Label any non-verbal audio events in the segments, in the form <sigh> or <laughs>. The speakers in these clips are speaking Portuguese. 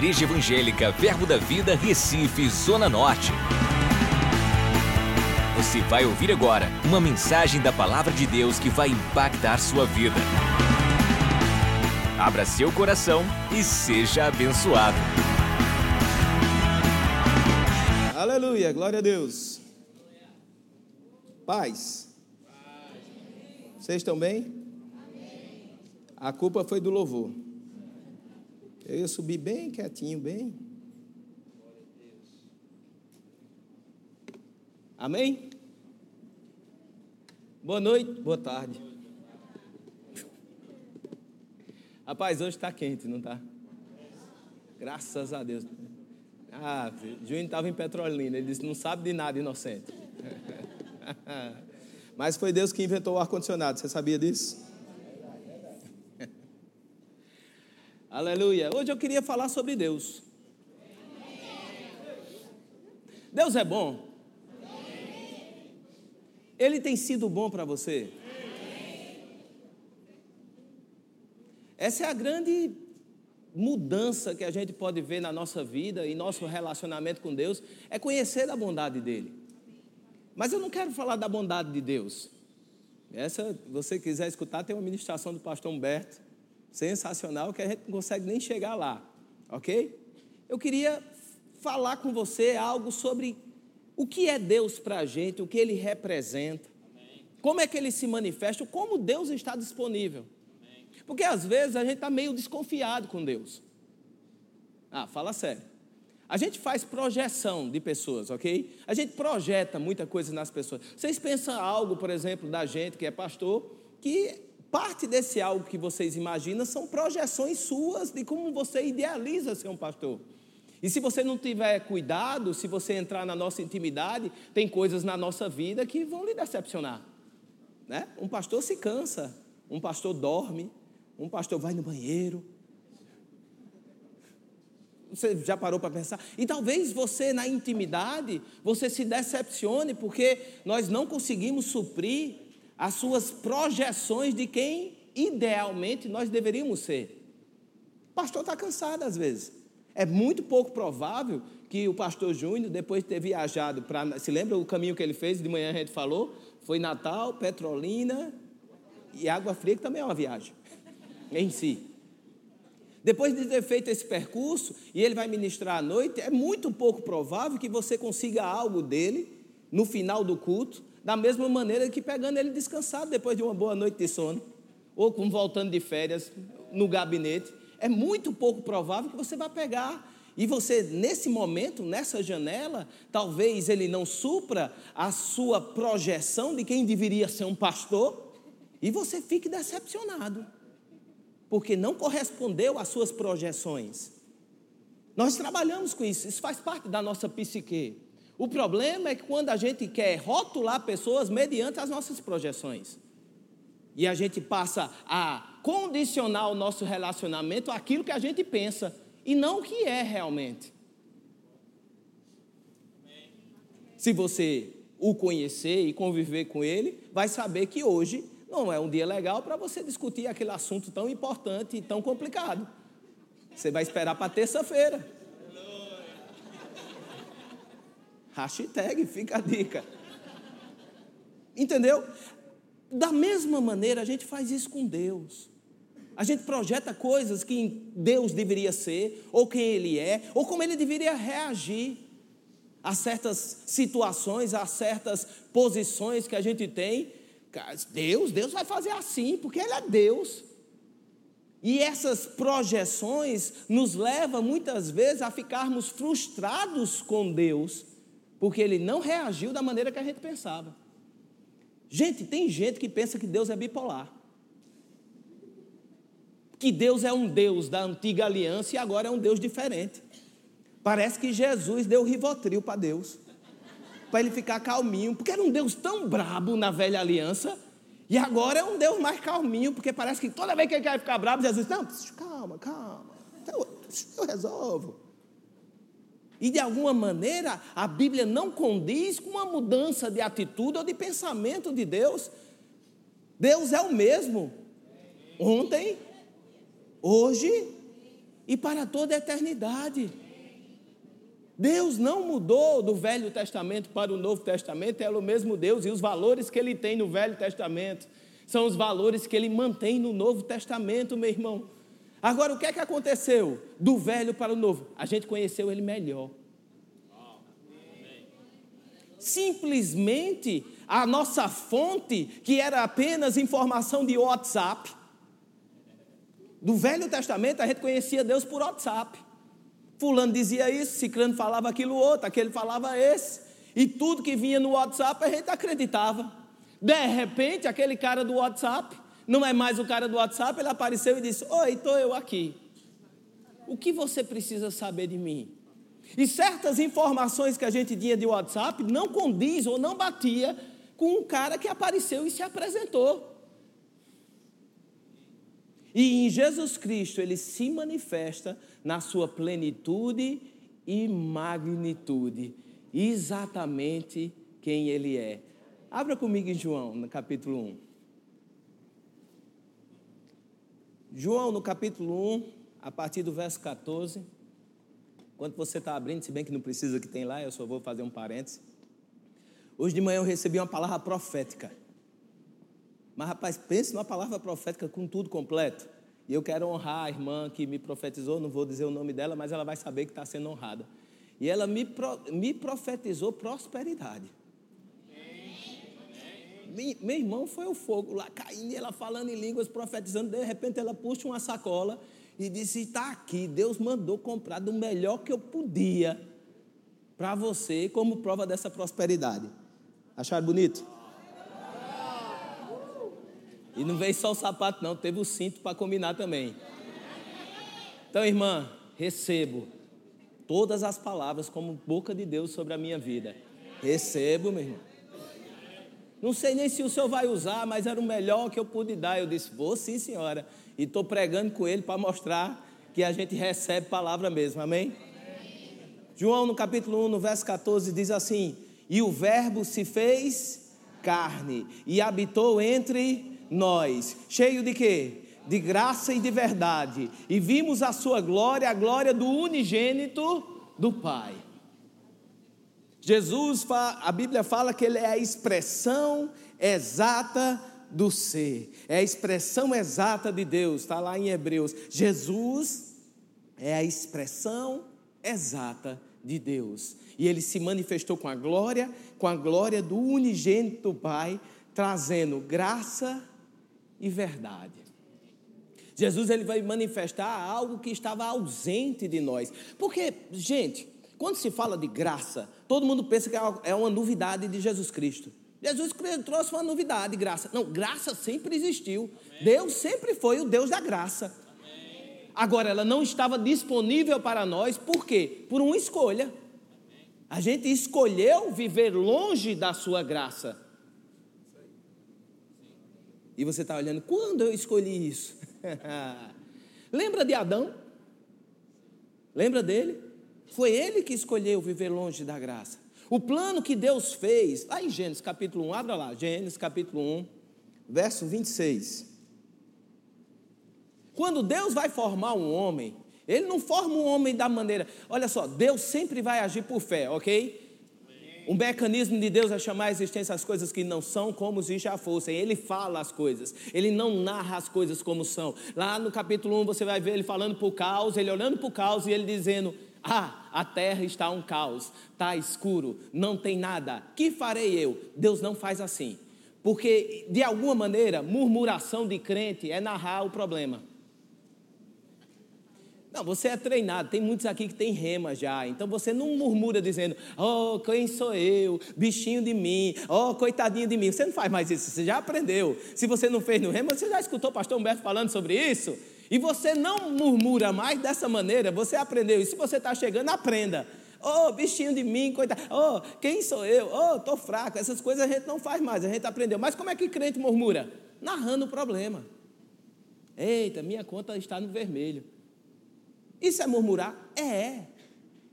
Igreja Evangélica Verbo da Vida, Recife, Zona Norte. Você vai ouvir agora uma mensagem da Palavra de Deus que vai impactar sua vida. Abra seu coração e seja abençoado. Aleluia, glória a Deus. Paz. Vocês estão bem? A culpa foi do louvor. Eu ia subir bem quietinho, bem. Amém? Boa noite, boa tarde. Rapaz, hoje está quente, não está? Graças a Deus. Ah, Júnior estava em Petrolina, ele disse: não sabe de nada, inocente. <laughs> Mas foi Deus que inventou o ar-condicionado, você sabia disso? Aleluia. Hoje eu queria falar sobre Deus. Deus é bom? Ele tem sido bom para você? Essa é a grande mudança que a gente pode ver na nossa vida e nosso relacionamento com Deus, é conhecer a bondade dele. Mas eu não quero falar da bondade de Deus. Essa, se você quiser escutar, tem uma ministração do pastor Humberto sensacional que a gente não consegue nem chegar lá, ok? Eu queria falar com você algo sobre o que é Deus para a gente, o que Ele representa, como é que Ele se manifesta, como Deus está disponível. Porque às vezes a gente está meio desconfiado com Deus. Ah, fala sério. A gente faz projeção de pessoas, ok? A gente projeta muita coisa nas pessoas. Vocês pensam algo, por exemplo, da gente que é pastor, que Parte desse algo que vocês imaginam são projeções suas de como você idealiza ser um pastor. E se você não tiver cuidado, se você entrar na nossa intimidade, tem coisas na nossa vida que vão lhe decepcionar. Né? Um pastor se cansa, um pastor dorme, um pastor vai no banheiro. Você já parou para pensar? E talvez você, na intimidade, você se decepcione porque nós não conseguimos suprir as suas projeções de quem idealmente nós deveríamos ser. O pastor está cansado às vezes. É muito pouco provável que o pastor Júnior, depois de ter viajado para. Se lembra o caminho que ele fez? De manhã a gente falou. Foi Natal, Petrolina e Água Fria, que também é uma viagem em si. Depois de ter feito esse percurso, e ele vai ministrar à noite, é muito pouco provável que você consiga algo dele no final do culto da mesma maneira que pegando ele descansado depois de uma boa noite de sono, ou como voltando de férias no gabinete, é muito pouco provável que você vá pegar. E você, nesse momento, nessa janela, talvez ele não supra a sua projeção de quem deveria ser um pastor, e você fique decepcionado, porque não correspondeu às suas projeções. Nós trabalhamos com isso, isso faz parte da nossa psique. O problema é que quando a gente quer rotular pessoas mediante as nossas projeções, e a gente passa a condicionar o nosso relacionamento àquilo que a gente pensa e não o que é realmente. Se você o conhecer e conviver com ele, vai saber que hoje não é um dia legal para você discutir aquele assunto tão importante e tão complicado. Você vai esperar para terça-feira. Hashtag, fica a dica. Entendeu? Da mesma maneira, a gente faz isso com Deus. A gente projeta coisas que Deus deveria ser, ou quem Ele é, ou como Ele deveria reagir a certas situações, a certas posições que a gente tem. Deus, Deus vai fazer assim, porque Ele é Deus. E essas projeções nos levam muitas vezes a ficarmos frustrados com Deus, porque ele não reagiu da maneira que a gente pensava. Gente, tem gente que pensa que Deus é bipolar. Que Deus é um Deus da antiga aliança e agora é um Deus diferente. Parece que Jesus deu rivotril para Deus, para ele ficar calminho, porque era um Deus tão brabo na velha aliança, e agora é um Deus mais calminho, porque parece que toda vez que ele quer ficar bravo, Jesus, não, calma, calma, eu resolvo. E de alguma maneira a Bíblia não condiz com uma mudança de atitude ou de pensamento de Deus. Deus é o mesmo. Ontem, hoje e para toda a eternidade. Deus não mudou do Velho Testamento para o Novo Testamento, é o mesmo Deus, e os valores que ele tem no Velho Testamento são os valores que ele mantém no Novo Testamento, meu irmão. Agora, o que é que aconteceu do velho para o novo? A gente conheceu ele melhor. Simplesmente a nossa fonte, que era apenas informação de WhatsApp, do Velho Testamento a gente conhecia Deus por WhatsApp. Fulano dizia isso, Ciclano falava aquilo outro, aquele falava esse. E tudo que vinha no WhatsApp a gente acreditava. De repente, aquele cara do WhatsApp, não é mais o cara do WhatsApp, ele apareceu e disse: Oi, estou eu aqui. O que você precisa saber de mim? E certas informações que a gente tinha de WhatsApp não condiz ou não batia com um cara que apareceu e se apresentou. E em Jesus Cristo ele se manifesta na sua plenitude e magnitude, exatamente quem ele é. Abra comigo em João, no capítulo 1. João, no capítulo 1, a partir do verso 14. Enquanto você está abrindo, se bem que não precisa que tem lá, eu só vou fazer um parênteses. Hoje de manhã eu recebi uma palavra profética. Mas, rapaz, pense numa palavra profética com tudo completo. E eu quero honrar a irmã que me profetizou, não vou dizer o nome dela, mas ela vai saber que está sendo honrada. E ela me, pro, me profetizou prosperidade. Meu irmão foi o fogo lá caindo, ela falando em línguas, profetizando. De repente ela puxa uma sacola e disse: Está aqui, Deus mandou comprar do melhor que eu podia para você, como prova dessa prosperidade. Acharam bonito? E não veio só o sapato, não, teve o cinto para combinar também. Então, irmã, recebo todas as palavras como boca de Deus sobre a minha vida. Recebo, meu irmão. Não sei nem se o senhor vai usar, mas era o melhor que eu pude dar. Eu disse, vou sim, senhora. E estou pregando com ele para mostrar que a gente recebe palavra mesmo, amém? amém? João, no capítulo 1, no verso 14, diz assim: E o Verbo se fez carne e habitou entre nós, cheio de quê? De graça e de verdade. E vimos a sua glória, a glória do unigênito do Pai. Jesus, a Bíblia fala que ele é a expressão exata do ser, é a expressão exata de Deus, está lá em Hebreus. Jesus é a expressão exata de Deus. E ele se manifestou com a glória, com a glória do unigênito Pai, trazendo graça e verdade. Jesus ele vai manifestar algo que estava ausente de nós. Porque, gente, quando se fala de graça, todo mundo pensa que é uma novidade de Jesus Cristo. Jesus trouxe uma novidade, graça. Não, graça sempre existiu. Amém. Deus sempre foi o Deus da graça. Amém. Agora, ela não estava disponível para nós, por quê? Por uma escolha. A gente escolheu viver longe da sua graça. E você está olhando, quando eu escolhi isso? <laughs> Lembra de Adão? Lembra dele? Foi ele que escolheu viver longe da graça. O plano que Deus fez, lá em Gênesis capítulo 1, abra lá, Gênesis capítulo 1, verso 26. Quando Deus vai formar um homem, Ele não forma um homem da maneira. Olha só, Deus sempre vai agir por fé, ok? O mecanismo de Deus é chamar a existência as coisas que não são como se já fossem. Ele fala as coisas, ele não narra as coisas como são. Lá no capítulo 1 você vai ver ele falando o caos, ele olhando o caos e ele dizendo: Ah, a terra está um caos, está escuro, não tem nada. Que farei eu? Deus não faz assim. Porque, de alguma maneira, murmuração de crente é narrar o problema. Não, você é treinado, tem muitos aqui que tem rema já, então você não murmura dizendo, oh, quem sou eu, bichinho de mim, oh, coitadinho de mim. Você não faz mais isso, você já aprendeu. Se você não fez no rema, você já escutou o pastor Humberto falando sobre isso? E você não murmura mais dessa maneira, você aprendeu. E se você está chegando, aprenda. Oh, bichinho de mim, coitado. Oh, quem sou eu? Oh, estou fraco. Essas coisas a gente não faz mais, a gente aprendeu. Mas como é que crente murmura? Narrando o problema. Eita, minha conta está no vermelho. Isso é murmurar? É.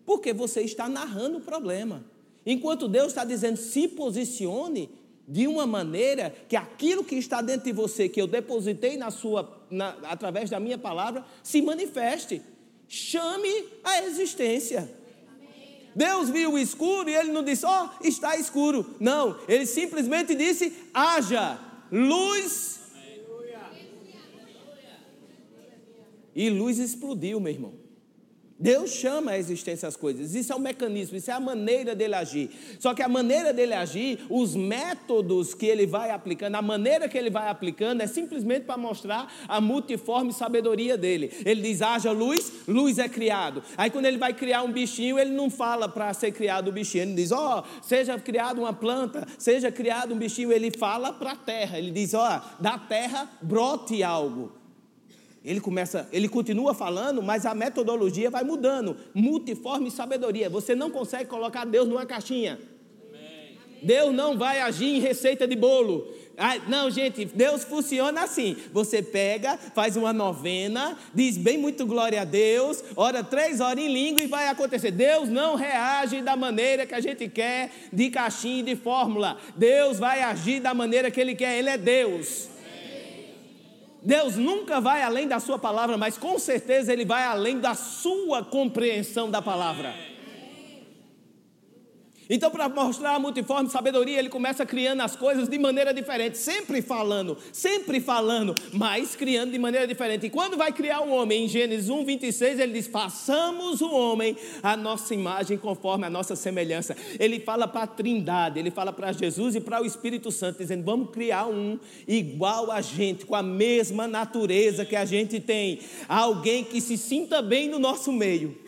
Porque você está narrando o problema. Enquanto Deus está dizendo, se posicione de uma maneira que aquilo que está dentro de você, que eu depositei na sua, na, através da minha palavra, se manifeste. chame a existência. Deus viu o escuro e ele não disse, ó, oh, está escuro. Não, ele simplesmente disse, haja luz. E luz explodiu, meu irmão. Deus chama a existência as coisas. Isso é o mecanismo, isso é a maneira dele agir. Só que a maneira dele agir, os métodos que ele vai aplicando, a maneira que ele vai aplicando é simplesmente para mostrar a multiforme sabedoria dele. Ele diz: haja luz, luz é criado. Aí quando ele vai criar um bichinho, ele não fala para ser criado o bichinho, ele diz: ó, oh, seja criado uma planta, seja criado um bichinho. Ele fala para a terra, ele diz: ó, oh, da terra brote algo. Ele começa, ele continua falando, mas a metodologia vai mudando. Multiforme sabedoria. Você não consegue colocar Deus numa caixinha. Deus não vai agir em receita de bolo. Ah, não, gente, Deus funciona assim. Você pega, faz uma novena, diz bem muito glória a Deus, ora três horas em língua e vai acontecer. Deus não reage da maneira que a gente quer, de caixinha e de fórmula. Deus vai agir da maneira que Ele quer. Ele é Deus. Deus nunca vai além da sua palavra, mas com certeza Ele vai além da sua compreensão da palavra. Então, para mostrar a multiforme sabedoria, ele começa criando as coisas de maneira diferente, sempre falando, sempre falando, mas criando de maneira diferente. E quando vai criar o um homem, em Gênesis 1, 26, ele diz: façamos o homem a nossa imagem, conforme a nossa semelhança. Ele fala para a Trindade, ele fala para Jesus e para o Espírito Santo, dizendo: vamos criar um igual a gente, com a mesma natureza que a gente tem, alguém que se sinta bem no nosso meio.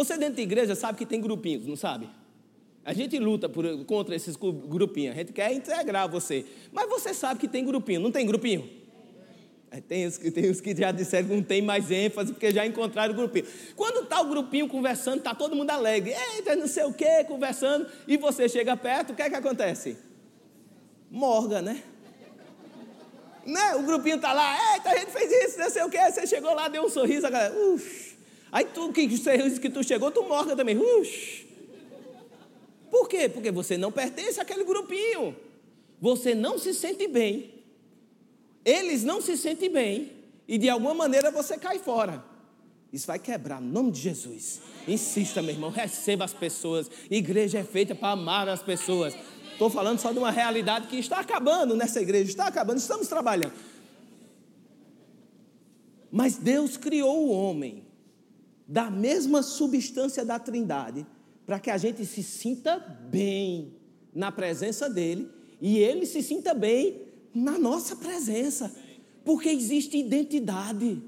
Você dentro da igreja sabe que tem grupinhos, não sabe? A gente luta por, contra esses grupinhos, a gente quer integrar você. Mas você sabe que tem grupinho, não tem grupinho? É, tem os, tem os que já disseram que não tem mais ênfase, porque já encontraram o grupinho. Quando está o grupinho conversando, está todo mundo alegre, eita, não sei o que, conversando, e você chega perto, o que é que acontece? Morga, né? né? O grupinho está lá, eita, a gente fez isso, não sei o que, você chegou lá, deu um sorriso, a galera, uff. Aí tu que, que tu chegou, tu morga também. Ux. Por quê? Porque você não pertence àquele grupinho. Você não se sente bem. Eles não se sentem bem. E de alguma maneira você cai fora. Isso vai quebrar, no nome de Jesus. Insista, meu irmão, receba as pessoas. Igreja é feita para amar as pessoas. Estou falando só de uma realidade que está acabando nessa igreja, está acabando, estamos trabalhando. Mas Deus criou o homem da mesma substância da Trindade, para que a gente se sinta bem na presença dele e ele se sinta bem na nossa presença, porque existe identidade.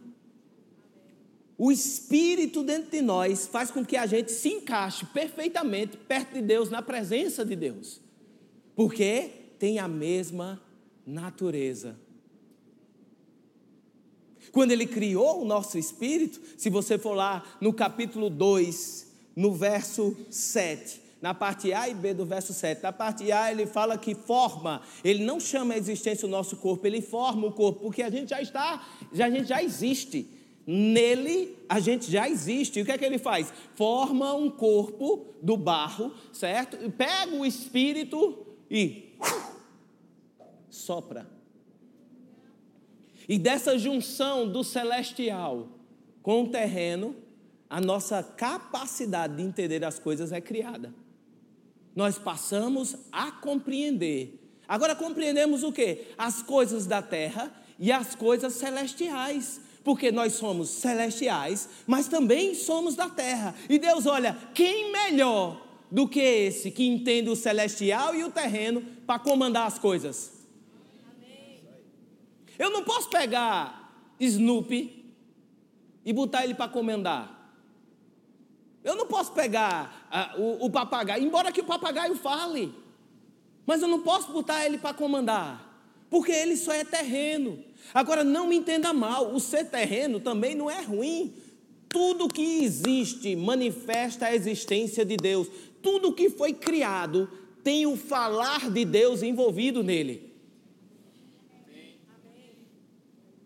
O Espírito dentro de nós faz com que a gente se encaixe perfeitamente perto de Deus, na presença de Deus, porque tem a mesma natureza quando ele criou o nosso espírito, se você for lá no capítulo 2, no verso 7, na parte A e B do verso 7. Na parte A ele fala que forma, ele não chama a existência o nosso corpo, ele forma o corpo, porque a gente já está, já, a gente já existe. Nele a gente já existe. E o que é que ele faz? Forma um corpo do barro, certo? Pega o espírito e sopra. E dessa junção do celestial com o terreno, a nossa capacidade de entender as coisas é criada. Nós passamos a compreender. Agora compreendemos o que? As coisas da terra e as coisas celestiais. Porque nós somos celestiais, mas também somos da terra. E Deus olha, quem melhor do que esse que entende o celestial e o terreno para comandar as coisas? Eu não posso pegar Snoopy e botar ele para comendar. Eu não posso pegar uh, o, o papagaio, embora que o papagaio fale, mas eu não posso botar ele para comandar, porque ele só é terreno. Agora, não me entenda mal, o ser terreno também não é ruim. Tudo que existe manifesta a existência de Deus. Tudo que foi criado tem o falar de Deus envolvido nele.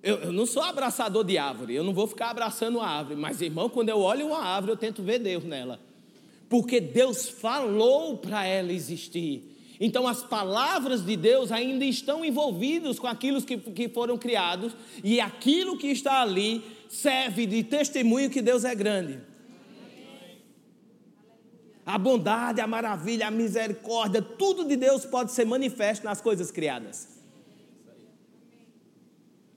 Eu, eu, não sou abraçador de árvore, eu não vou ficar abraçando a árvore, mas irmão, quando eu olho uma árvore, eu tento ver Deus nela, porque Deus falou para ela existir. Então, as palavras de Deus ainda estão envolvidas com aquilo que, que foram criados, e aquilo que está ali serve de testemunho que Deus é grande. A bondade, a maravilha, a misericórdia, tudo de Deus pode ser manifesto nas coisas criadas.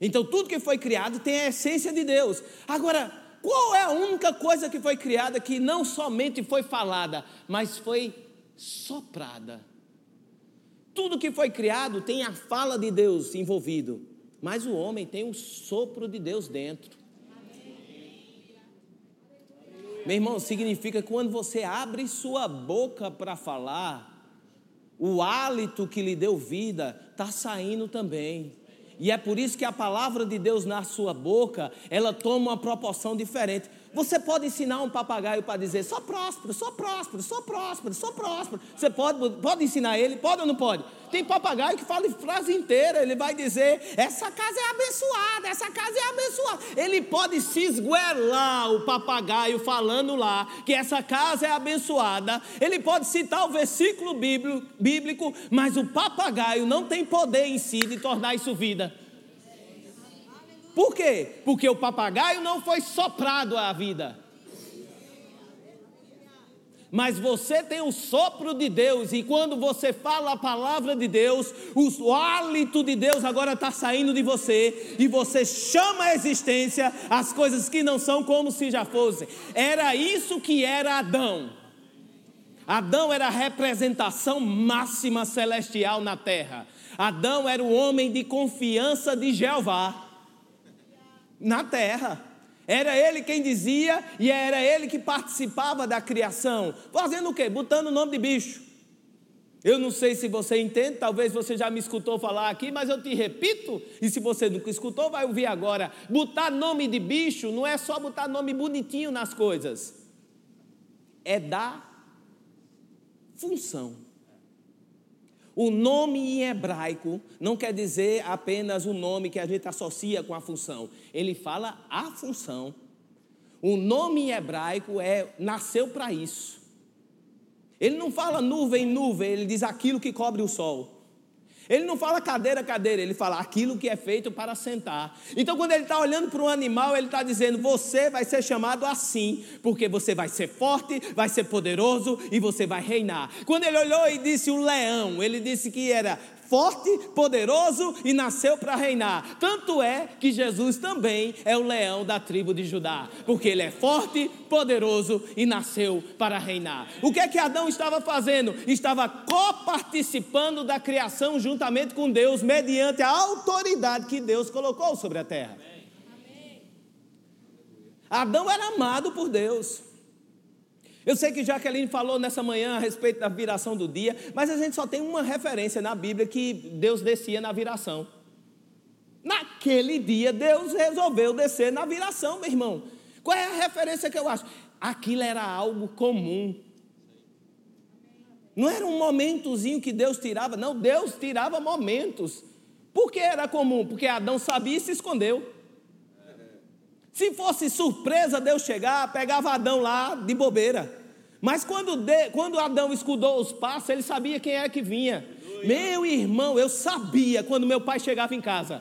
Então, tudo que foi criado tem a essência de Deus. Agora, qual é a única coisa que foi criada que não somente foi falada, mas foi soprada? Tudo que foi criado tem a fala de Deus envolvido, mas o homem tem o sopro de Deus dentro. Meu irmão, significa que quando você abre sua boca para falar, o hálito que lhe deu vida está saindo também. E é por isso que a palavra de Deus na sua boca, ela toma uma proporção diferente. Você pode ensinar um papagaio para dizer só próspero, só próspero, só próspero, só próspero. Você pode, pode ensinar ele? Pode ou não pode? Tem papagaio que fala frase inteira, ele vai dizer: essa casa é abençoada, essa casa é abençoada. Ele pode se esguelar o papagaio falando lá que essa casa é abençoada. Ele pode citar o versículo bíblico, mas o papagaio não tem poder em si de tornar isso vida. Por quê? Porque o papagaio não foi soprado à vida. Mas você tem o sopro de Deus, e quando você fala a palavra de Deus, o hálito de Deus agora está saindo de você, e você chama a existência as coisas que não são como se já fossem. Era isso que era Adão. Adão era a representação máxima celestial na terra. Adão era o homem de confiança de Jeová na terra. Era ele quem dizia e era ele que participava da criação. Fazendo o quê? Botando o nome de bicho. Eu não sei se você entende, talvez você já me escutou falar aqui, mas eu te repito, e se você nunca escutou, vai ouvir agora. Botar nome de bicho não é só botar nome bonitinho nas coisas, é dar função. O nome em hebraico não quer dizer apenas o nome que a gente associa com a função. Ele fala a função. O nome em hebraico é nasceu para isso. Ele não fala nuvem, nuvem, ele diz aquilo que cobre o sol. Ele não fala cadeira, cadeira, ele fala aquilo que é feito para sentar. Então, quando ele está olhando para um animal, ele está dizendo: você vai ser chamado assim, porque você vai ser forte, vai ser poderoso e você vai reinar. Quando ele olhou e disse o leão, ele disse que era forte, poderoso e nasceu para reinar. Tanto é que Jesus também é o leão da tribo de Judá, porque ele é forte, poderoso e nasceu para reinar. O que é que Adão estava fazendo? Estava coparticipando da criação juntamente com Deus, mediante a autoridade que Deus colocou sobre a terra. Adão era amado por Deus. Eu sei que Jaqueline falou nessa manhã a respeito da viração do dia, mas a gente só tem uma referência na Bíblia que Deus descia na viração. Naquele dia, Deus resolveu descer na viração, meu irmão. Qual é a referência que eu acho? Aquilo era algo comum. Não era um momentozinho que Deus tirava, não, Deus tirava momentos. Por que era comum? Porque Adão sabia e se escondeu. Se fosse surpresa Deus chegar, pegava Adão lá de bobeira. Mas quando, de, quando Adão escudou os passos, ele sabia quem é que vinha. Meu irmão, eu sabia quando meu pai chegava em casa.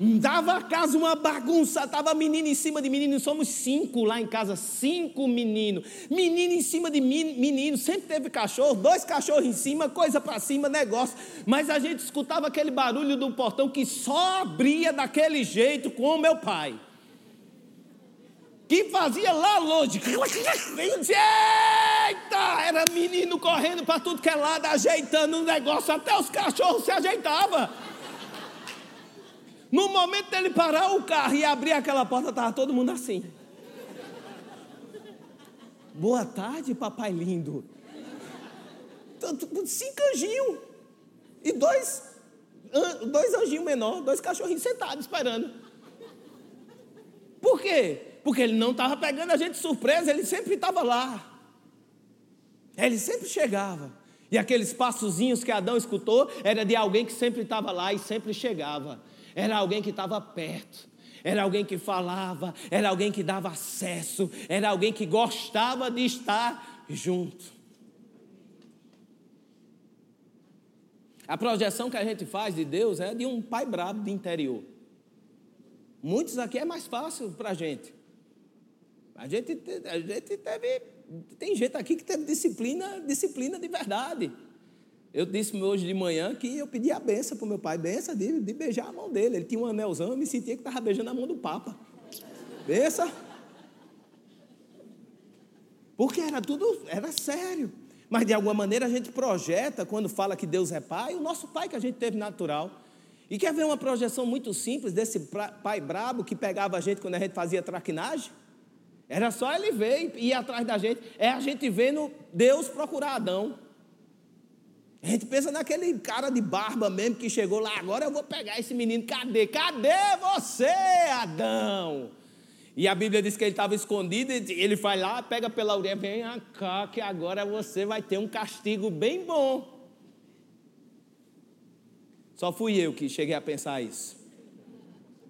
Dava a casa uma bagunça, estava menino em cima de menino, somos cinco lá em casa, cinco meninos. Menino em cima de menino, sempre teve cachorro, dois cachorros em cima, coisa para cima, negócio. Mas a gente escutava aquele barulho do portão que só abria daquele jeito com o meu pai que fazia lá longe. Eita! Era menino correndo para tudo que é lado, ajeitando o negócio, até os cachorros se ajeitavam. No momento dele parar o carro e abrir aquela porta, estava todo mundo assim. Boa tarde, papai lindo. Cinco anjinhos. E dois, dois anjinhos menores, dois cachorrinhos sentados esperando. Por quê? Porque ele não estava pegando a gente de surpresa, ele sempre estava lá. Ele sempre chegava. E aqueles passozinhos que Adão escutou era de alguém que sempre estava lá e sempre chegava. Era alguém que estava perto. Era alguém que falava, era alguém que dava acesso, era alguém que gostava de estar junto. A projeção que a gente faz de Deus é de um pai brabo de interior. Muitos aqui é mais fácil para a gente. A gente, a gente teve. Tem gente aqui que teve disciplina, disciplina de verdade. Eu disse hoje de manhã que eu pedi a benção para o meu pai, benção de, de, beijar a mão dele. Ele tinha um anelzão, eu me sentia que estava beijando a mão do Papa. Benção. Porque era tudo, era sério. Mas de alguma maneira a gente projeta, quando fala que Deus é pai, o nosso pai que a gente teve natural. E quer ver uma projeção muito simples desse pai brabo que pegava a gente quando a gente fazia traquinagem? Era só ele ver e ir atrás da gente. É a gente vendo Deus procurar Adão. A gente pensa naquele cara de barba mesmo que chegou lá, agora eu vou pegar esse menino, cadê? Cadê você, Adão? E a Bíblia diz que ele estava escondido, ele vai lá, pega pela orelha, vem cá, que agora você vai ter um castigo bem bom. Só fui eu que cheguei a pensar isso.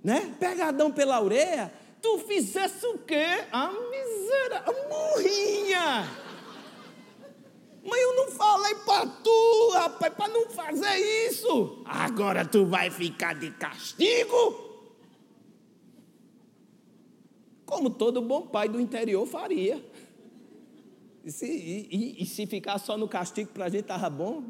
Né? Pega Adão pela orelha, tu fizesse o quê? A miséria, morrinha. Mas eu não falei para tu, rapaz, para não fazer isso. Agora tu vai ficar de castigo? como todo bom pai do interior faria. E se, e, e, e se ficar só no castigo para a gente estava bom,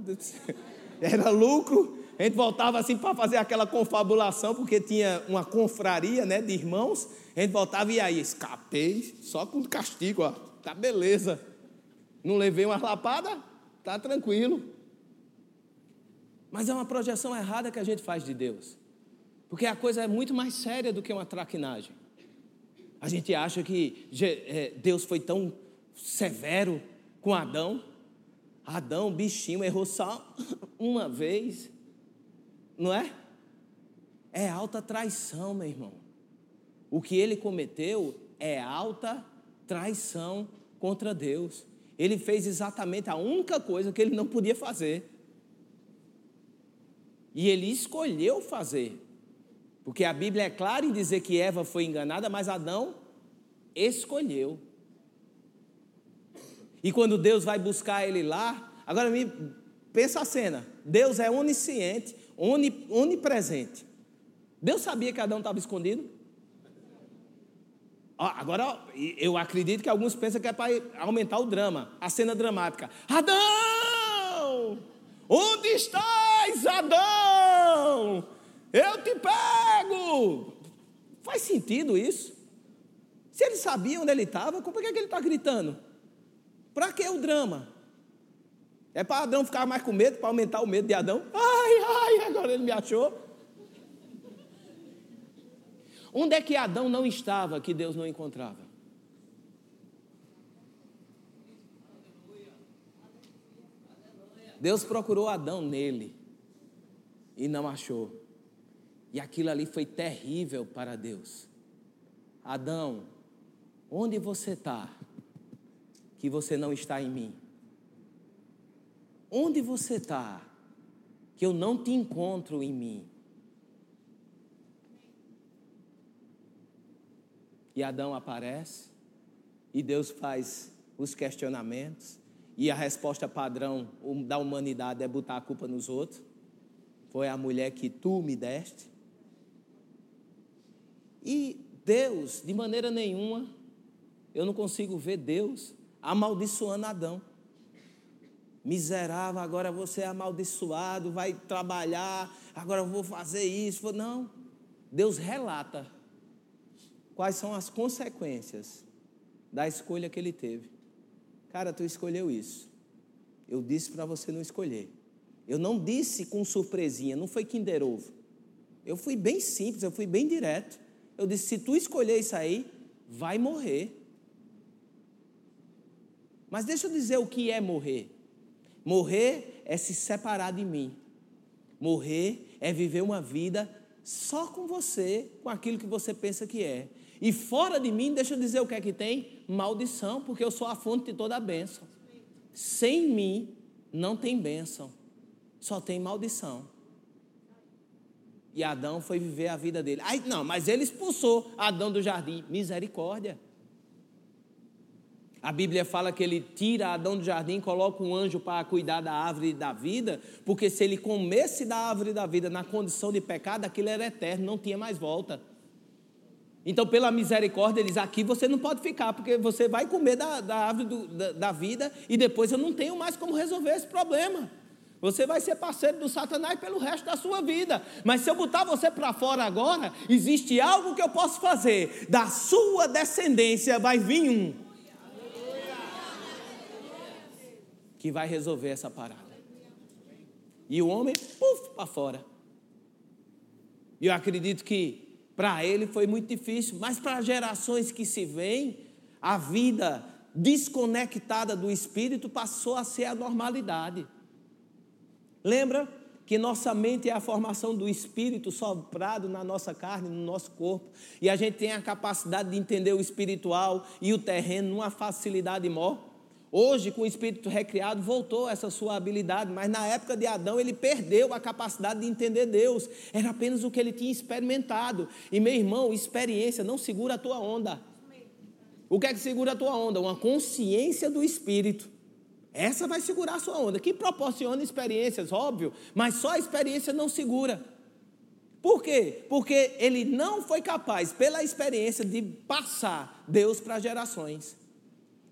<laughs> era lucro. A gente voltava assim para fazer aquela confabulação, porque tinha uma confraria né, de irmãos. A gente voltava e aí, escapei, só com castigo, ó, tá beleza. Não levei uma lapada, tá tranquilo. Mas é uma projeção errada que a gente faz de Deus. Porque a coisa é muito mais séria do que uma traquinagem. A gente acha que é, Deus foi tão severo com Adão. Adão, bichinho, errou só uma vez, não é? É alta traição, meu irmão. O que ele cometeu é alta traição contra Deus. Ele fez exatamente a única coisa que ele não podia fazer. E ele escolheu fazer. Porque a Bíblia é clara em dizer que Eva foi enganada, mas Adão escolheu. E quando Deus vai buscar ele lá, agora me pensa a cena. Deus é onisciente, onipresente. Deus sabia que Adão estava escondido? agora, eu acredito que alguns pensam que é para aumentar o drama, a cena dramática. Adão! Onde estás, Adão? Eu te pego! Faz sentido isso? Se ele sabia onde ele estava, por que, que ele está gritando? Para que o drama? É para Adão ficar mais com medo, para aumentar o medo de Adão? Ai, ai, agora ele me achou. Onde é que Adão não estava que Deus não encontrava? Deus procurou Adão nele e não achou. E aquilo ali foi terrível para Deus. Adão, onde você está? Que você não está em mim. Onde você está? Que eu não te encontro em mim. E Adão aparece, e Deus faz os questionamentos, e a resposta padrão da humanidade é botar a culpa nos outros. Foi a mulher que tu me deste. E Deus, de maneira nenhuma, eu não consigo ver Deus amaldiçoando Adão. Miserável, agora você é amaldiçoado, vai trabalhar, agora eu vou fazer isso. Não. Deus relata quais são as consequências da escolha que ele teve. Cara, tu escolheu isso. Eu disse para você não escolher. Eu não disse com surpresinha, não foi Kinder Ovo. Eu fui bem simples, eu fui bem direto. Eu disse: se tu escolher isso aí, vai morrer. Mas deixa eu dizer o que é morrer. Morrer é se separar de mim. Morrer é viver uma vida só com você, com aquilo que você pensa que é. E fora de mim, deixa eu dizer o que é que tem: maldição, porque eu sou a fonte de toda a bênção. Sem mim não tem bênção, só tem maldição. E Adão foi viver a vida dele. Ai, não, mas ele expulsou Adão do jardim. Misericórdia. A Bíblia fala que ele tira Adão do jardim, coloca um anjo para cuidar da árvore da vida, porque se ele comesse da árvore da vida na condição de pecado, aquilo era eterno, não tinha mais volta. Então, pela misericórdia, eles aqui você não pode ficar, porque você vai comer da, da árvore do, da, da vida e depois eu não tenho mais como resolver esse problema. Você vai ser parceiro do Satanás pelo resto da sua vida. Mas se eu botar você para fora agora, existe algo que eu posso fazer. Da sua descendência vai vir um que vai resolver essa parada. E o homem, puf, para fora. E eu acredito que para ele foi muito difícil, mas para gerações que se vêm, a vida desconectada do espírito passou a ser a normalidade. Lembra que nossa mente é a formação do espírito soprado na nossa carne, no nosso corpo, e a gente tem a capacidade de entender o espiritual e o terreno numa facilidade maior. Hoje, com o espírito recriado, voltou essa sua habilidade, mas na época de Adão ele perdeu a capacidade de entender Deus. Era apenas o que ele tinha experimentado. E meu irmão, experiência não segura a tua onda. O que é que segura a tua onda? Uma consciência do espírito. Essa vai segurar a sua onda, que proporciona experiências, óbvio, mas só a experiência não segura. Por quê? Porque ele não foi capaz, pela experiência, de passar Deus para gerações.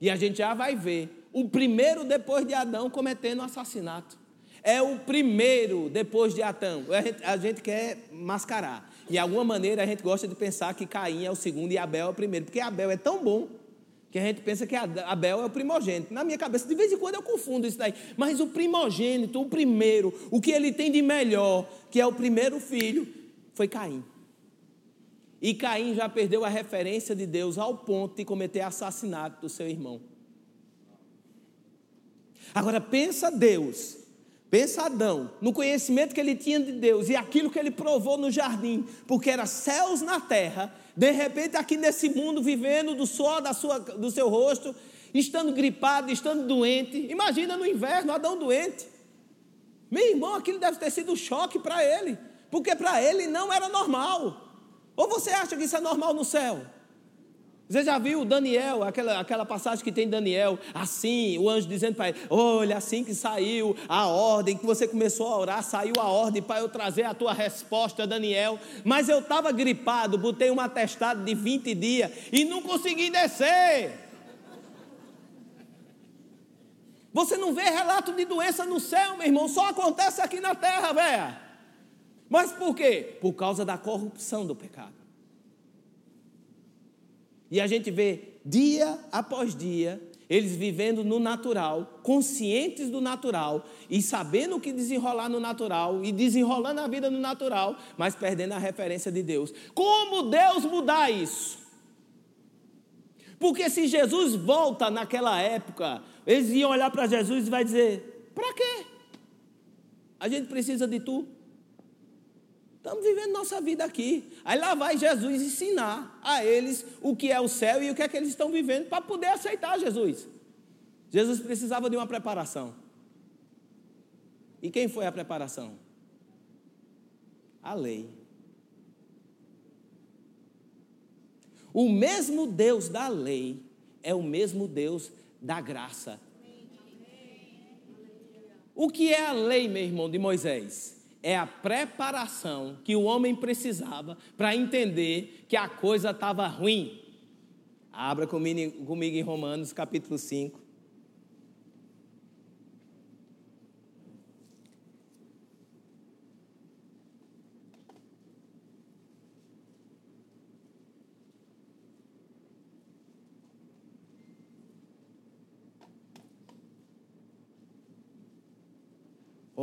E a gente já vai ver o primeiro depois de Adão cometendo assassinato. É o primeiro depois de Adão. A gente, a gente quer mascarar. De alguma maneira a gente gosta de pensar que Caim é o segundo e Abel é o primeiro, porque Abel é tão bom que a gente pensa que Abel é o primogênito. Na minha cabeça, de vez em quando eu confundo isso daí. Mas o primogênito, o primeiro, o que ele tem de melhor, que é o primeiro filho, foi Caim. E Caim já perdeu a referência de Deus ao ponto de cometer assassinato do seu irmão. Agora pensa Deus, pensa Adão, no conhecimento que ele tinha de Deus e aquilo que ele provou no jardim, porque era céus na terra, de repente aqui nesse mundo vivendo do suor da sua, do seu rosto, estando gripado, estando doente. Imagina no inverno Adão doente. Meu irmão, aquilo deve ter sido um choque para ele, porque para ele não era normal. Ou você acha que isso é normal no céu? Você já viu Daniel, aquela, aquela passagem que tem Daniel, assim, o anjo dizendo para ele: Olha, assim que saiu a ordem, que você começou a orar, saiu a ordem para eu trazer a tua resposta, Daniel. Mas eu estava gripado, botei um atestado de 20 dias e não consegui descer. Você não vê relato de doença no céu, meu irmão, só acontece aqui na terra, velho. Mas por quê? Por causa da corrupção do pecado. E a gente vê dia após dia eles vivendo no natural, conscientes do natural e sabendo o que desenrolar no natural e desenrolando a vida no natural, mas perdendo a referência de Deus. Como Deus mudar isso? Porque se Jesus volta naquela época, eles iam olhar para Jesus e vai dizer: "Para quê? A gente precisa de tu. Estamos vivendo nossa vida aqui. Aí lá vai Jesus ensinar a eles o que é o céu e o que é que eles estão vivendo para poder aceitar Jesus. Jesus precisava de uma preparação. E quem foi a preparação? A lei. O mesmo Deus da lei é o mesmo Deus da graça. O que é a lei, meu irmão, de Moisés? É a preparação que o homem precisava para entender que a coisa estava ruim. Abra comigo, comigo em Romanos capítulo 5.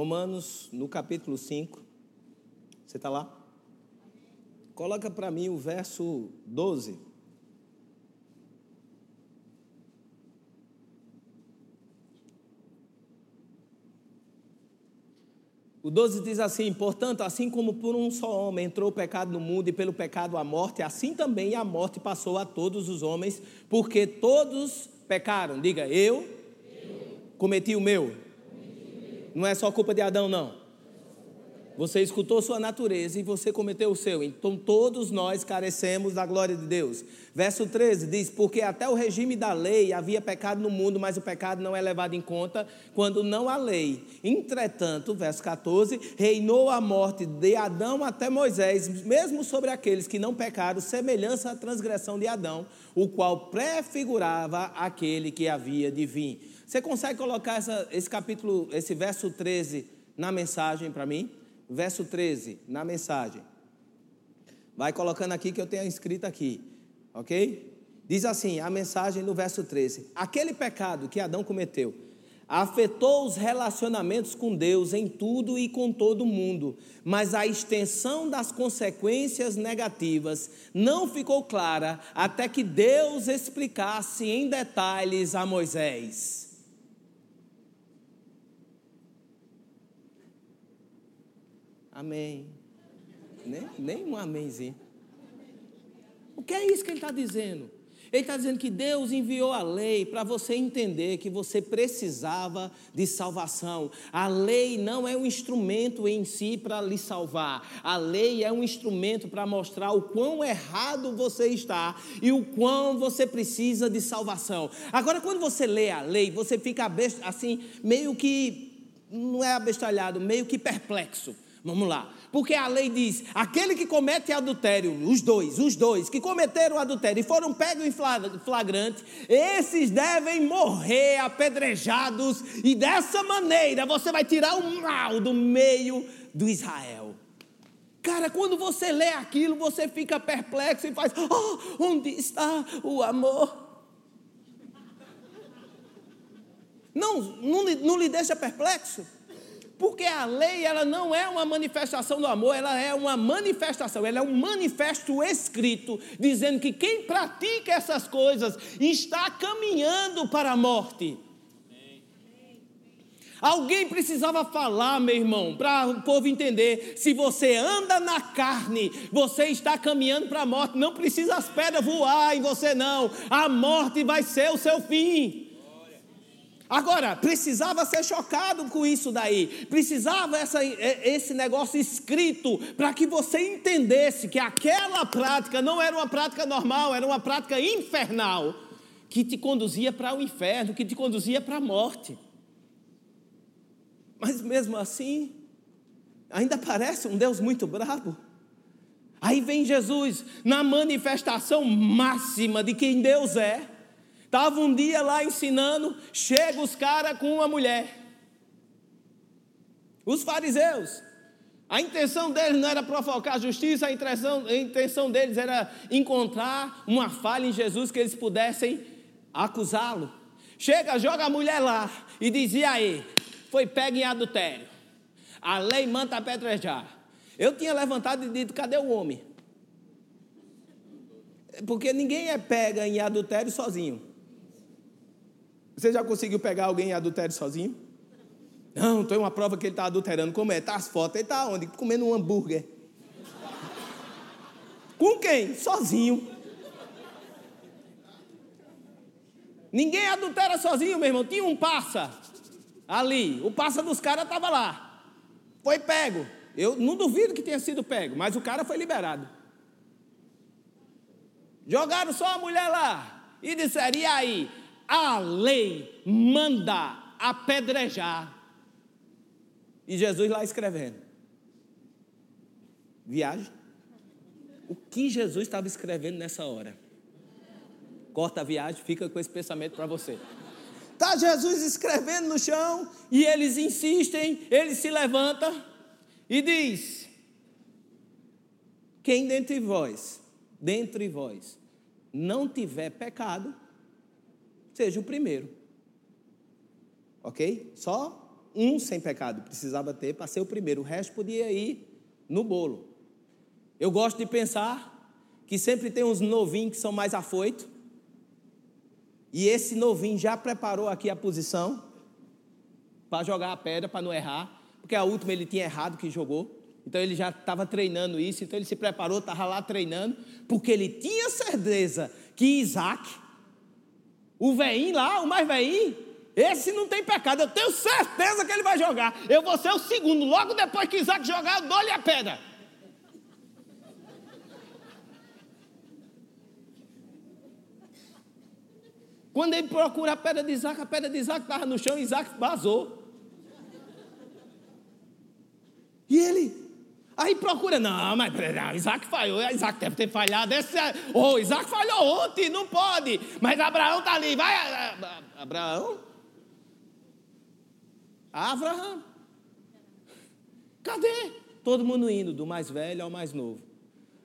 Romanos, no capítulo 5. Você está lá? Coloca para mim o verso 12. O 12 diz assim: Portanto, assim como por um só homem entrou o pecado no mundo e pelo pecado a morte, assim também a morte passou a todos os homens, porque todos pecaram. Diga, eu, eu. cometi o meu. Não é só culpa de Adão, não. Você escutou sua natureza e você cometeu o seu. Então todos nós carecemos da glória de Deus. Verso 13 diz: Porque até o regime da lei havia pecado no mundo, mas o pecado não é levado em conta quando não há lei. Entretanto, verso 14: Reinou a morte de Adão até Moisés, mesmo sobre aqueles que não pecaram, semelhança à transgressão de Adão, o qual prefigurava aquele que havia de vir. Você consegue colocar essa, esse capítulo, esse verso 13 na mensagem para mim? verso 13, na mensagem. Vai colocando aqui que eu tenho escrito aqui, ok? Diz assim, a mensagem no verso 13: Aquele pecado que Adão cometeu afetou os relacionamentos com Deus em tudo e com todo mundo, mas a extensão das consequências negativas não ficou clara até que Deus explicasse em detalhes a Moisés. Amém. Nem, nem um amémzinho. O que é isso que ele está dizendo? Ele está dizendo que Deus enviou a lei para você entender que você precisava de salvação. A lei não é um instrumento em si para lhe salvar. A lei é um instrumento para mostrar o quão errado você está e o quão você precisa de salvação. Agora, quando você lê a lei, você fica assim, meio que, não é abestalhado, meio que perplexo. Vamos lá. Porque a lei diz: aquele que comete adultério, os dois, os dois que cometeram adultério e foram pegos em flagrante, esses devem morrer apedrejados, e dessa maneira você vai tirar o mal do meio do Israel. Cara, quando você lê aquilo, você fica perplexo e faz: oh, onde está o amor? Não, não, não lhe deixa perplexo? Porque a lei, ela não é uma manifestação do amor, ela é uma manifestação, ela é um manifesto escrito, dizendo que quem pratica essas coisas está caminhando para a morte. Alguém precisava falar, meu irmão, para o povo entender: se você anda na carne, você está caminhando para a morte. Não precisa as pedras voar em você, não. A morte vai ser o seu fim. Agora, precisava ser chocado com isso daí, precisava essa, esse negócio escrito para que você entendesse que aquela prática não era uma prática normal, era uma prática infernal, que te conduzia para o inferno, que te conduzia para a morte. Mas mesmo assim, ainda parece um Deus muito bravo. Aí vem Jesus na manifestação máxima de quem Deus é. Estava um dia lá ensinando, chega os caras com uma mulher. Os fariseus. A intenção deles não era provocar a justiça, a intenção, a intenção deles era encontrar uma falha em Jesus que eles pudessem acusá-lo. Chega, joga a mulher lá e dizia aí, foi pega em adultério. A lei manda apedrejar. Eu tinha levantado e dito, cadê o homem? Porque ninguém é pega em adultério sozinho. Você já conseguiu pegar alguém em adultério sozinho? Não, tem uma prova que ele está adulterando. Como é? Tá as fotos. Ele está onde? Comendo um hambúrguer. Com quem? Sozinho. Ninguém adultera sozinho, meu irmão. Tinha um passa ali. O passa dos caras estava lá. Foi pego. Eu não duvido que tenha sido pego, mas o cara foi liberado. Jogaram só a mulher lá e disseram: e aí? A lei manda apedrejar. E Jesus lá escrevendo. Viagem. O que Jesus estava escrevendo nessa hora? Corta a viagem, fica com esse pensamento para você. Está Jesus escrevendo no chão e eles insistem, ele se levanta e diz: Quem dentre vós, dentre vós, não tiver pecado, seja o primeiro. Ok? Só um sem pecado precisava ter para ser o primeiro, o resto podia ir no bolo. Eu gosto de pensar que sempre tem uns novinhos que são mais afoitos, e esse novinho já preparou aqui a posição para jogar a pedra, para não errar, porque a última ele tinha errado que jogou. Então ele já estava treinando isso, então ele se preparou, estava lá treinando, porque ele tinha certeza que Isaac o veinho lá, o mais veinho, Esse não tem pecado, eu tenho certeza que ele vai jogar. Eu vou ser o segundo, logo depois que Isaac jogar, eu dou-lhe a pedra. Quando ele procura a pedra de Isaac, a pedra de Isaac estava no chão Isaac vazou. E ele, aí procura, não, mas não, Isaac falhou, Isaac deve ter falhado. Esse, oh, Isaac falhou ontem, não pode. Mas Abraão está ali, vai. Abraão? Abraão? Cadê? Todo mundo indo, do mais velho ao mais novo.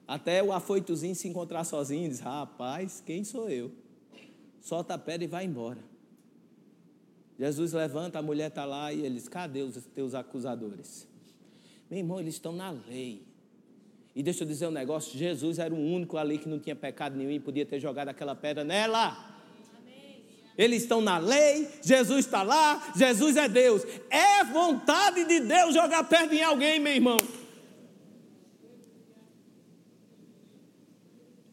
Até o afoitozinho se encontrar sozinho e diz: Rapaz, quem sou eu? solta a pedra e vai embora. Jesus levanta, a mulher está lá e eles, cadê os teus acusadores? Meu irmão, eles estão na lei. E deixa eu dizer um negócio: Jesus era o único ali que não tinha pecado nenhum e podia ter jogado aquela pedra nela. Eles estão na lei, Jesus está lá, Jesus é Deus. É vontade de Deus jogar pedra em alguém, meu irmão.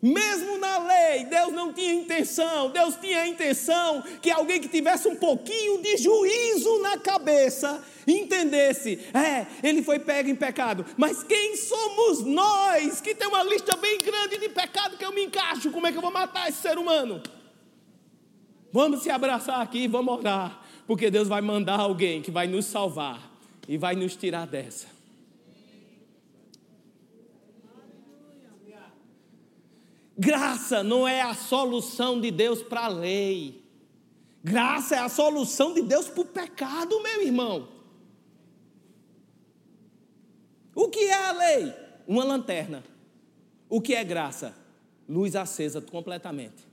Mesmo na lei, Deus não tinha intenção, Deus tinha a intenção que alguém que tivesse um pouquinho de juízo na cabeça entendesse, é, ele foi pego em pecado, mas quem somos nós que tem uma lista bem grande de pecado que eu me encaixo? Como é que eu vou matar esse ser humano? Vamos se abraçar aqui e vamos orar, porque Deus vai mandar alguém que vai nos salvar e vai nos tirar dessa. Graça não é a solução de Deus para a lei. Graça é a solução de Deus para o pecado, meu irmão. O que é a lei? Uma lanterna. O que é graça? Luz acesa completamente.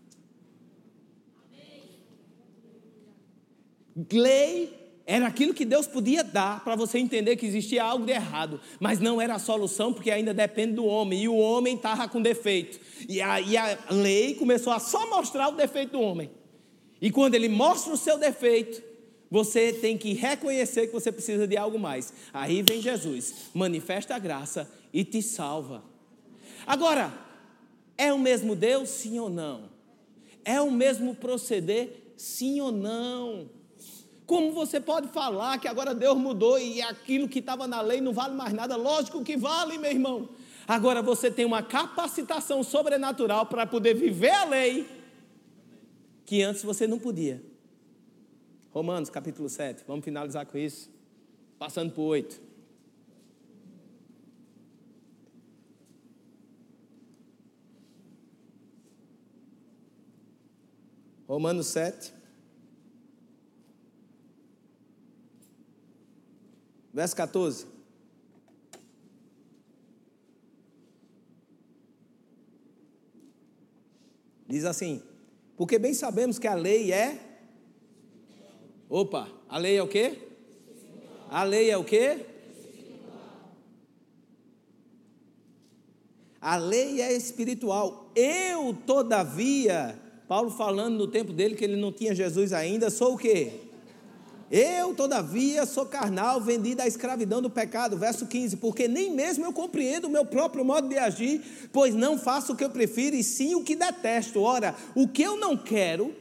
Lei era aquilo que Deus podia dar para você entender que existia algo de errado, mas não era a solução porque ainda depende do homem, e o homem estava com defeito. E a, e a lei começou a só mostrar o defeito do homem. E quando ele mostra o seu defeito, você tem que reconhecer que você precisa de algo mais. Aí vem Jesus, manifesta a graça e te salva. Agora, é o mesmo Deus, sim ou não? É o mesmo proceder, sim ou não? Como você pode falar que agora Deus mudou e aquilo que estava na lei não vale mais nada? Lógico que vale, meu irmão. Agora você tem uma capacitação sobrenatural para poder viver a lei que antes você não podia. Romanos capítulo 7, vamos finalizar com isso. Passando por 8. Romanos 7. Verso 14. Diz assim: Porque bem sabemos que a lei é. Opa, a lei é o quê? A lei é o quê? A lei é espiritual. Eu, todavia, Paulo falando no tempo dele que ele não tinha Jesus ainda, sou o quê? Eu, todavia, sou carnal, vendido à escravidão do pecado. Verso 15: Porque nem mesmo eu compreendo o meu próprio modo de agir, pois não faço o que eu prefiro, e sim o que detesto. Ora, o que eu não quero,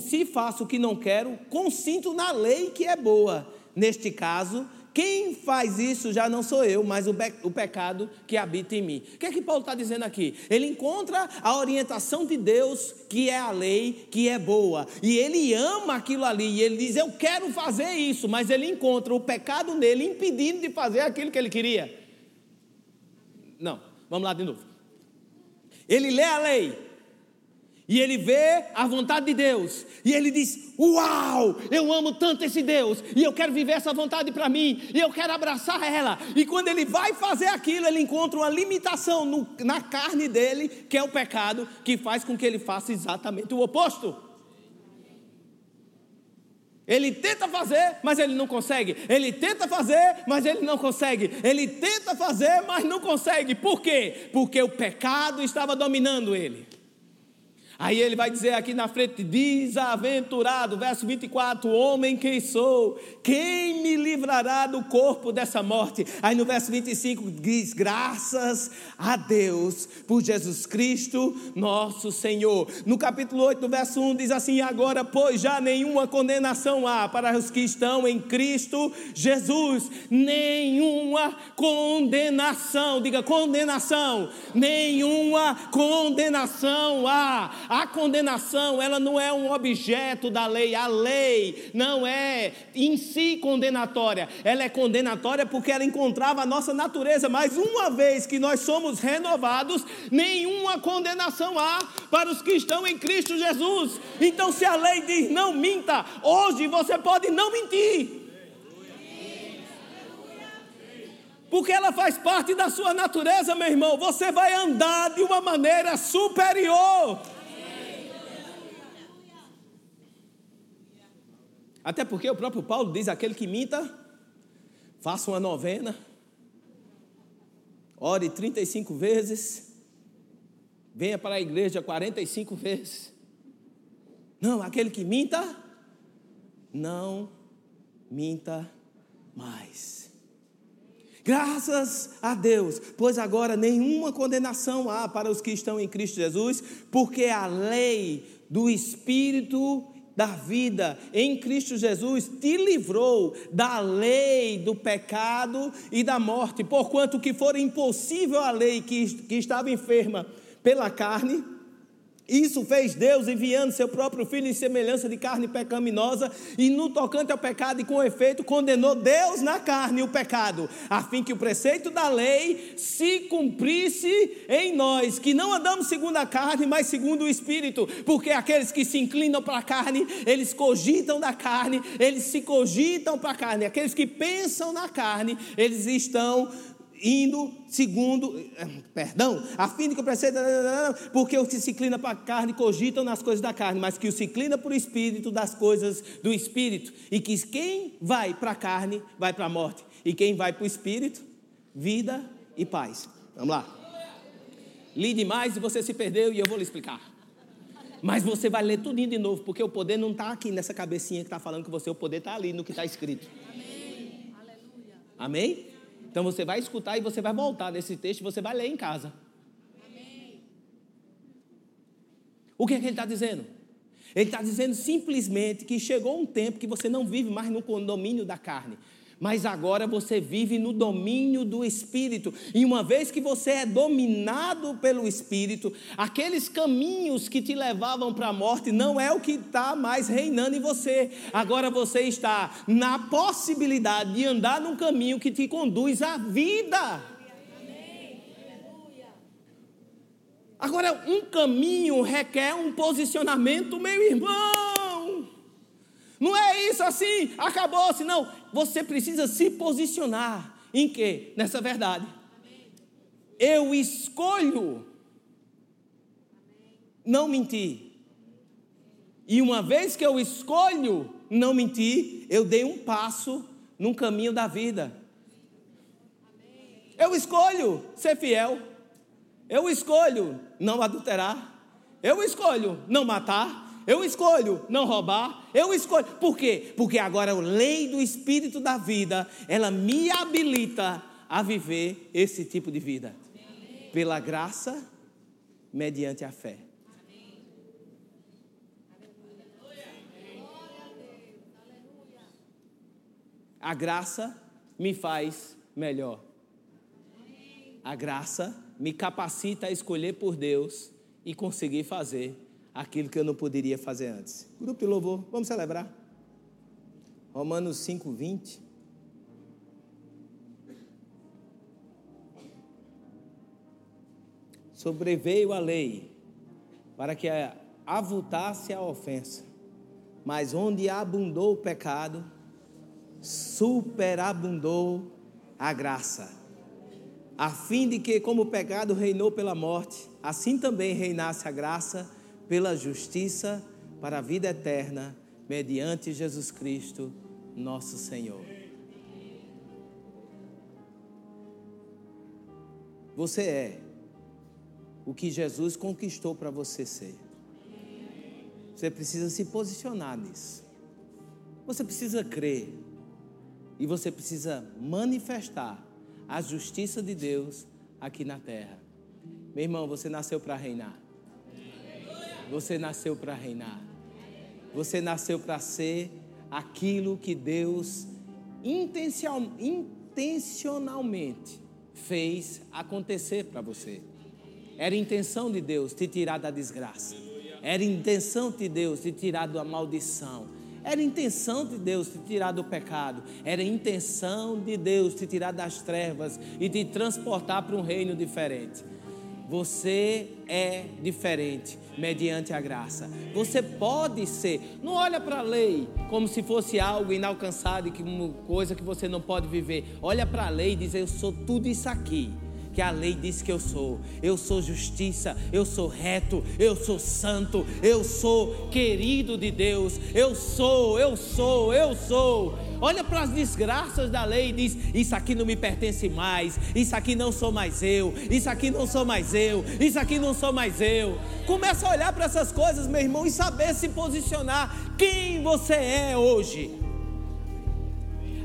se faço o que não quero, consinto na lei que é boa. Neste caso, quem faz isso já não sou eu, mas o, o pecado que habita em mim. O que é que Paulo está dizendo aqui? Ele encontra a orientação de Deus, que é a lei, que é boa, e ele ama aquilo ali, e ele diz: Eu quero fazer isso, mas ele encontra o pecado nele impedindo de fazer aquilo que ele queria. Não, vamos lá de novo. Ele lê a lei, e ele vê a vontade de Deus. E ele diz: Uau, eu amo tanto esse Deus. E eu quero viver essa vontade para mim. E eu quero abraçar ela. E quando ele vai fazer aquilo, ele encontra uma limitação no, na carne dele, que é o pecado, que faz com que ele faça exatamente o oposto. Ele tenta fazer, mas ele não consegue. Ele tenta fazer, mas ele não consegue. Ele tenta fazer, mas não consegue. Por quê? Porque o pecado estava dominando ele. Aí ele vai dizer aqui na frente: desaventurado, verso 24: Homem quem sou, quem me livrará do corpo dessa morte? Aí no verso 25 diz: Graças a Deus por Jesus Cristo, nosso Senhor. No capítulo 8, no verso 1 diz assim: Agora, pois já nenhuma condenação há para os que estão em Cristo Jesus, nenhuma condenação, diga condenação, nenhuma condenação há a condenação, ela não é um objeto da lei. A lei não é em si condenatória. Ela é condenatória porque ela encontrava a nossa natureza. Mas uma vez que nós somos renovados, nenhuma condenação há para os que estão em Cristo Jesus. Então, se a lei diz não minta, hoje você pode não mentir. porque ela faz parte da sua natureza, meu irmão. Você vai andar de uma maneira superior. Até porque o próprio Paulo diz: aquele que minta, faça uma novena, ore 35 vezes, venha para a igreja 45 vezes. Não, aquele que minta, não minta mais. Graças a Deus, pois agora nenhuma condenação há para os que estão em Cristo Jesus, porque a lei do Espírito da vida em Cristo Jesus te livrou da lei do pecado e da morte, porquanto que for impossível a lei que, que estava enferma pela carne, isso fez Deus enviando seu próprio filho em semelhança de carne pecaminosa, e no tocante ao pecado, e com efeito, condenou Deus na carne o pecado, a fim que o preceito da lei se cumprisse em nós, que não andamos segundo a carne, mas segundo o Espírito, porque aqueles que se inclinam para a carne, eles cogitam da carne, eles se cogitam para a carne, aqueles que pensam na carne, eles estão indo segundo, eh, perdão, a fim de que o preceito, porque o que se inclina para a carne cogitam nas coisas da carne, mas que o se inclina para o espírito das coisas do espírito, e que quem vai para a carne vai para a morte, e quem vai para o espírito, vida e paz. Vamos lá. Li demais e você se perdeu e eu vou lhe explicar. Mas você vai ler tudinho de novo, porque o poder não está aqui nessa cabecinha que está falando com você, o poder está ali no que está escrito. Amém? Amém? Então você vai escutar e você vai voltar nesse texto e você vai ler em casa. Amém. O que é que ele está dizendo? Ele está dizendo simplesmente que chegou um tempo que você não vive mais no condomínio da carne, mas agora você vive no domínio do Espírito. E uma vez que você é dominado pelo Espírito, aqueles caminhos que te levavam para a morte não é o que está mais reinando em você. Agora você está na possibilidade de andar num caminho que te conduz à vida. Agora, um caminho requer um posicionamento, meu irmão. Não é isso assim, acabou-se, não. Você precisa se posicionar em quê? Nessa verdade. Eu escolho não mentir. E uma vez que eu escolho não mentir, eu dei um passo num caminho da vida. Eu escolho ser fiel. Eu escolho não adulterar. Eu escolho não matar. Eu escolho não roubar, eu escolho. Por quê? Porque agora a lei do espírito da vida, ela me habilita a viver esse tipo de vida. Pela graça, mediante a fé. A graça me faz melhor. A graça me capacita a escolher por Deus e conseguir fazer aquilo que eu não poderia fazer antes. Grupo de louvor, vamos celebrar. Romanos 5, 20. Sobreveio a lei para que avultasse a ofensa, mas onde abundou o pecado, superabundou a graça, a fim de que, como o pecado reinou pela morte, assim também reinasse a graça pela justiça para a vida eterna, mediante Jesus Cristo, nosso Senhor. Você é o que Jesus conquistou para você ser. Você precisa se posicionar nisso. Você precisa crer. E você precisa manifestar a justiça de Deus aqui na terra. Meu irmão, você nasceu para reinar. Você nasceu para reinar. Você nasceu para ser aquilo que Deus intencionalmente fez acontecer para você. Era intenção de Deus te tirar da desgraça. Era intenção de Deus te tirar da maldição. Era intenção de Deus te tirar do pecado. Era intenção de Deus te tirar das trevas e te transportar para um reino diferente. Você é diferente mediante a graça. Você pode ser. Não olha para a lei como se fosse algo inalcançável, coisa que você não pode viver. Olha para a lei e diz: Eu sou tudo isso aqui que a lei diz que eu sou. Eu sou justiça, eu sou reto, eu sou santo, eu sou querido de Deus. Eu sou, eu sou, eu sou. Olha para as desgraças da lei e diz: Isso aqui não me pertence mais, isso aqui não sou mais eu, isso aqui não sou mais eu, isso aqui não sou mais eu. Começa a olhar para essas coisas, meu irmão, e saber se posicionar. Quem você é hoje?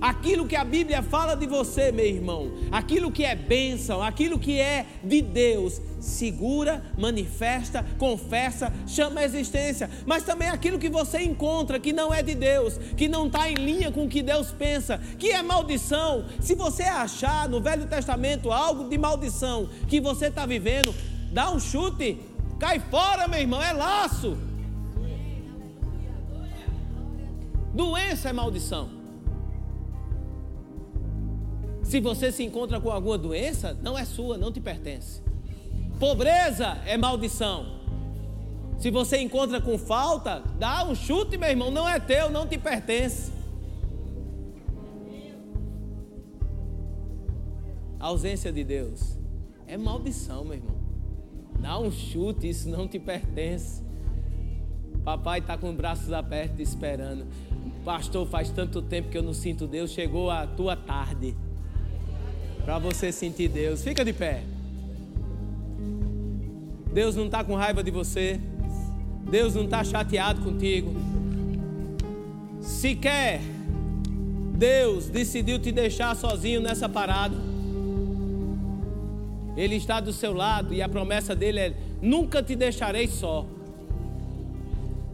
Aquilo que a Bíblia fala de você, meu irmão, aquilo que é bênção, aquilo que é de Deus, segura, manifesta, confessa, chama a existência, mas também aquilo que você encontra que não é de Deus, que não está em linha com o que Deus pensa, que é maldição. Se você achar no Velho Testamento algo de maldição que você está vivendo, dá um chute, cai fora, meu irmão, é laço. Doença é maldição. Se você se encontra com alguma doença, não é sua, não te pertence. Pobreza é maldição. Se você encontra com falta, dá um chute, meu irmão, não é teu, não te pertence. A ausência de Deus é maldição, meu irmão. Dá um chute, isso não te pertence. Papai está com os braços abertos esperando. Pastor, faz tanto tempo que eu não sinto Deus, chegou a tua tarde para você sentir Deus. Fica de pé. Deus não está com raiva de você. Deus não está chateado contigo. Se quer, Deus decidiu te deixar sozinho nessa parada. Ele está do seu lado e a promessa dele é: nunca te deixarei só.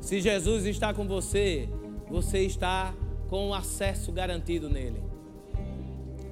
Se Jesus está com você, você está com acesso garantido nele.